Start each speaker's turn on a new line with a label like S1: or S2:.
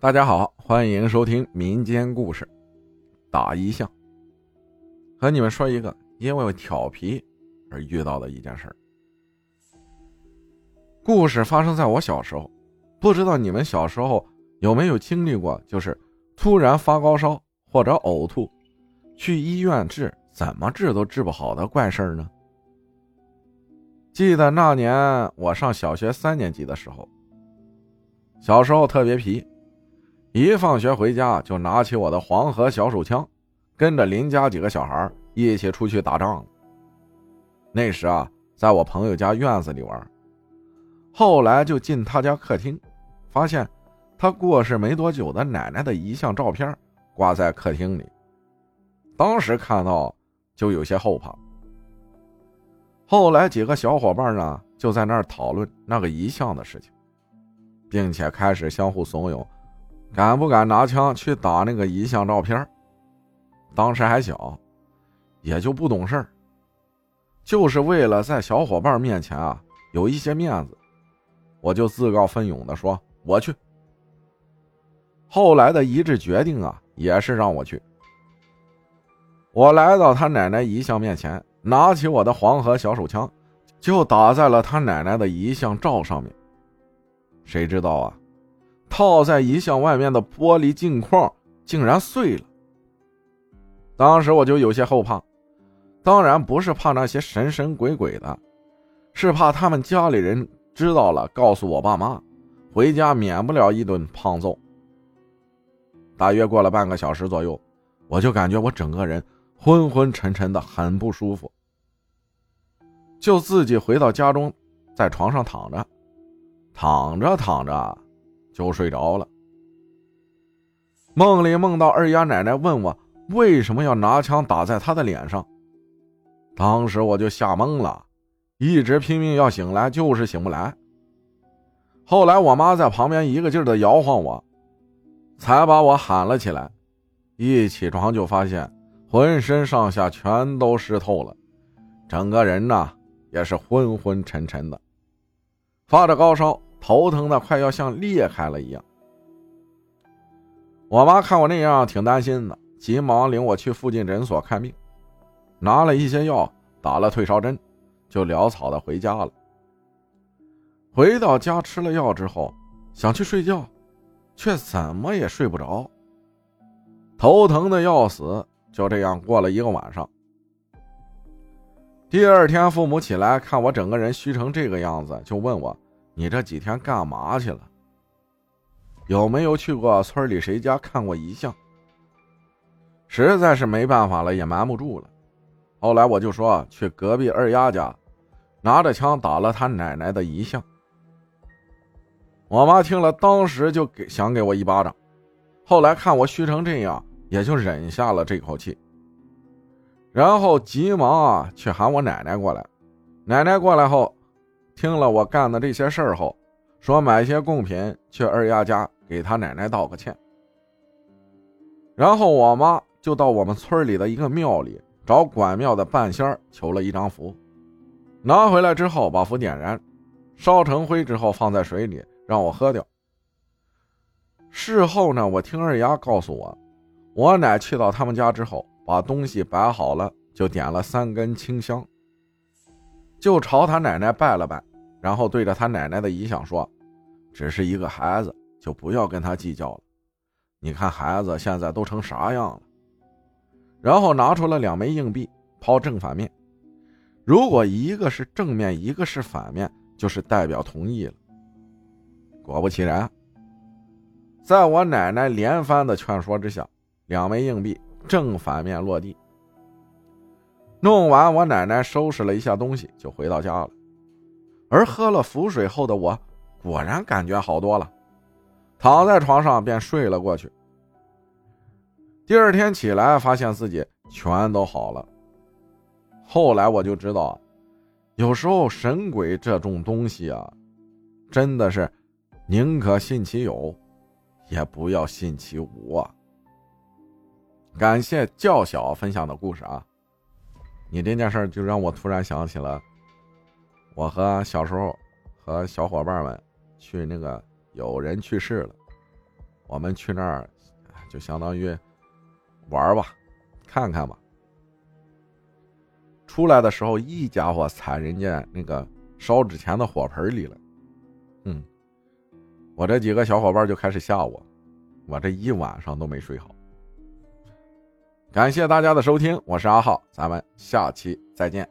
S1: 大家好，欢迎收听民间故事。打一象，和你们说一个因为调皮而遇到的一件事。故事发生在我小时候，不知道你们小时候有没有经历过，就是突然发高烧或者呕吐，去医院治，怎么治都治不好的怪事呢？记得那年我上小学三年级的时候，小时候特别皮。一放学回家，就拿起我的黄河小手枪，跟着邻家几个小孩一起出去打仗了。那时啊，在我朋友家院子里玩，后来就进他家客厅，发现他过世没多久的奶奶的遗像照片挂在客厅里。当时看到就有些后怕。后来几个小伙伴呢，就在那儿讨论那个遗像的事情，并且开始相互怂恿。敢不敢拿枪去打那个遗像照片？当时还小，也就不懂事儿，就是为了在小伙伴面前啊有一些面子，我就自告奋勇的说我去。后来的一致决定啊，也是让我去。我来到他奶奶遗像面前，拿起我的黄河小手枪，就打在了他奶奶的遗像照上面。谁知道啊？套在遗像外面的玻璃镜框竟然碎了。当时我就有些后怕，当然不是怕那些神神鬼鬼的，是怕他们家里人知道了，告诉我爸妈，回家免不了一顿胖揍。大约过了半个小时左右，我就感觉我整个人昏昏沉沉的，很不舒服，就自己回到家中，在床上躺着，躺着躺着。就睡着了。梦里梦到二丫奶奶问我为什么要拿枪打在她的脸上，当时我就吓懵了，一直拼命要醒来，就是醒不来。后来我妈在旁边一个劲儿的摇晃我，才把我喊了起来。一起床就发现浑身上下全都湿透了，整个人呢也是昏昏沉沉的，发着高烧。头疼的快要像裂开了一样。我妈看我那样，挺担心的，急忙领我去附近诊所看病，拿了一些药，打了退烧针，就潦草的回家了。回到家吃了药之后，想去睡觉，却怎么也睡不着，头疼的要死。就这样过了一个晚上。第二天，父母起来看我整个人虚成这个样子，就问我。你这几天干嘛去了？有没有去过村里谁家看过遗像？实在是没办法了，也瞒不住了。后来我就说去隔壁二丫家，拿着枪打了他奶奶的遗像。我妈听了，当时就给想给我一巴掌，后来看我虚成这样，也就忍下了这口气。然后急忙啊去喊我奶奶过来。奶奶过来后。听了我干的这些事儿后，说买些贡品去二丫家给他奶奶道个歉。然后我妈就到我们村里的一个庙里找管庙的半仙儿求了一张符，拿回来之后把符点燃，烧成灰之后放在水里让我喝掉。事后呢，我听二丫告诉我，我奶去到他们家之后，把东西摆好了，就点了三根清香，就朝他奶奶拜了拜。然后对着他奶奶的遗像说：“只是一个孩子，就不要跟他计较了。你看孩子现在都成啥样了。”然后拿出了两枚硬币，抛正反面。如果一个是正面，一个是反面，就是代表同意了。果不其然，在我奶奶连番的劝说之下，两枚硬币正反面落地。弄完，我奶奶收拾了一下东西，就回到家了。而喝了符水后的我，果然感觉好多了，躺在床上便睡了过去。第二天起来，发现自己全都好了。后来我就知道，有时候神鬼这种东西啊，真的是宁可信其有，也不要信其无啊。感谢较小分享的故事啊，你这件事就让我突然想起了。我和小时候和小伙伴们去那个有人去世了，我们去那儿就相当于玩吧，看看吧。出来的时候，一家伙踩人家那个烧纸钱的火盆里了。嗯，我这几个小伙伴就开始吓我，我这一晚上都没睡好。感谢大家的收听，我是阿浩，咱们下期再见。